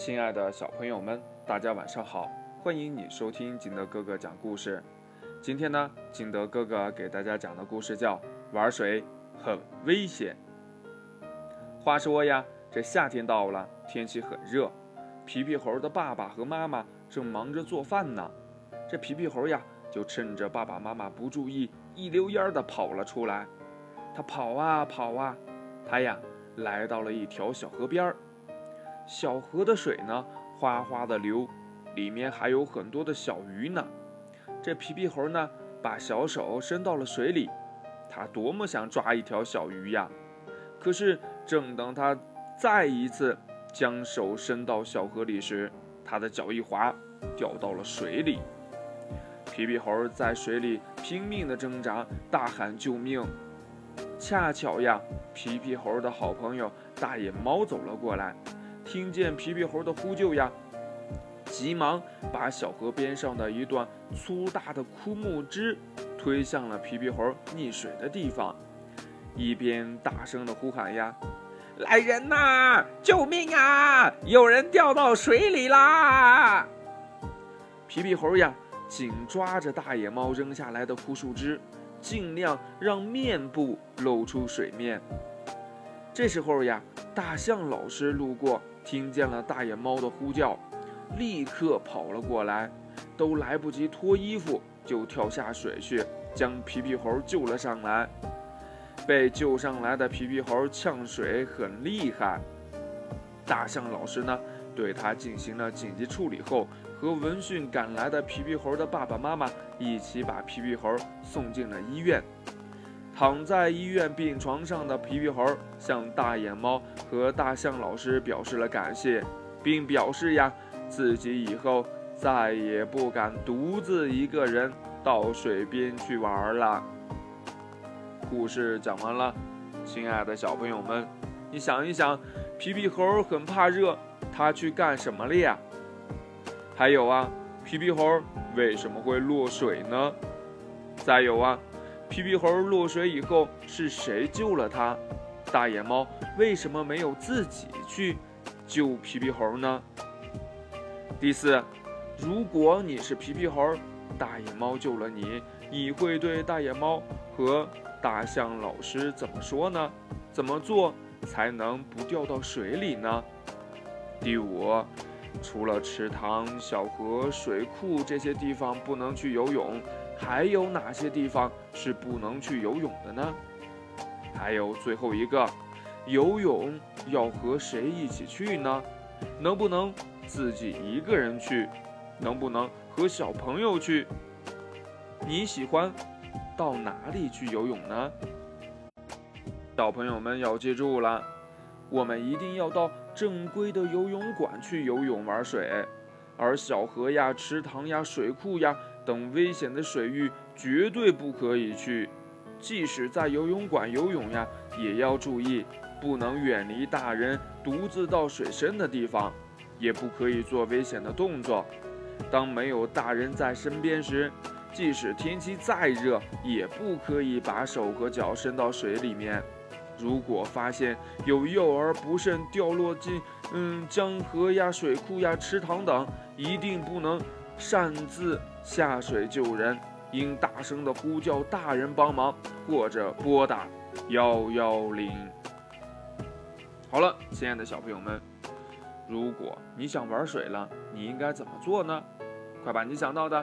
亲爱的小朋友们，大家晚上好！欢迎你收听金德哥哥讲故事。今天呢，金德哥哥给大家讲的故事叫《玩水很危险》。话说呀，这夏天到了，天气很热，皮皮猴的爸爸和妈妈正忙着做饭呢。这皮皮猴呀，就趁着爸爸妈妈不注意，一溜烟的跑了出来。他跑啊跑啊，他呀，来到了一条小河边儿。小河的水呢，哗哗的流，里面还有很多的小鱼呢。这皮皮猴呢，把小手伸到了水里，他多么想抓一条小鱼呀！可是，正当他再一次将手伸到小河里时，他的脚一滑，掉到了水里。皮皮猴在水里拼命的挣扎，大喊救命。恰巧呀，皮皮猴的好朋友大野猫走了过来。听见皮皮猴的呼救呀，急忙把小河边上的一段粗大的枯木枝推向了皮皮猴溺水的地方，一边大声的呼喊呀：“来人呐！救命啊！有人掉到水里啦！”皮皮猴呀，紧抓着大野猫扔下来的枯树枝，尽量让面部露出水面。这时候呀，大象老师路过。听见了大野猫的呼叫，立刻跑了过来，都来不及脱衣服，就跳下水去，将皮皮猴救了上来。被救上来的皮皮猴呛水很厉害，大象老师呢，对他进行了紧急处理后，和闻讯赶来的皮皮猴的爸爸妈妈一起把皮皮猴送进了医院。躺在医院病床上的皮皮猴向大野猫和大象老师表示了感谢，并表示呀，自己以后再也不敢独自一个人到水边去玩了。故事讲完了，亲爱的小朋友们，你想一想，皮皮猴很怕热，他去干什么了呀？还有啊，皮皮猴为什么会落水呢？再有啊。皮皮猴落水以后是谁救了他？大野猫为什么没有自己去救皮皮猴呢？第四，如果你是皮皮猴，大野猫救了你，你会对大野猫和大象老师怎么说呢？怎么做才能不掉到水里呢？第五，除了池塘、小河、水库这些地方不能去游泳。还有哪些地方是不能去游泳的呢？还有最后一个，游泳要和谁一起去呢？能不能自己一个人去？能不能和小朋友去？你喜欢到哪里去游泳呢？小朋友们要记住了，我们一定要到正规的游泳馆去游泳玩水，而小河呀、池塘呀、水库呀。等危险的水域绝对不可以去，即使在游泳馆游泳呀，也要注意，不能远离大人，独自到水深的地方，也不可以做危险的动作。当没有大人在身边时，即使天气再热，也不可以把手和脚伸到水里面。如果发现有幼儿不慎掉落进嗯江河呀、水库呀、池塘等，一定不能擅自。下水救人，应大声的呼叫大人帮忙，或者拨打幺幺零。好了，亲爱的小朋友们，如果你想玩水了，你应该怎么做呢？快把你想到的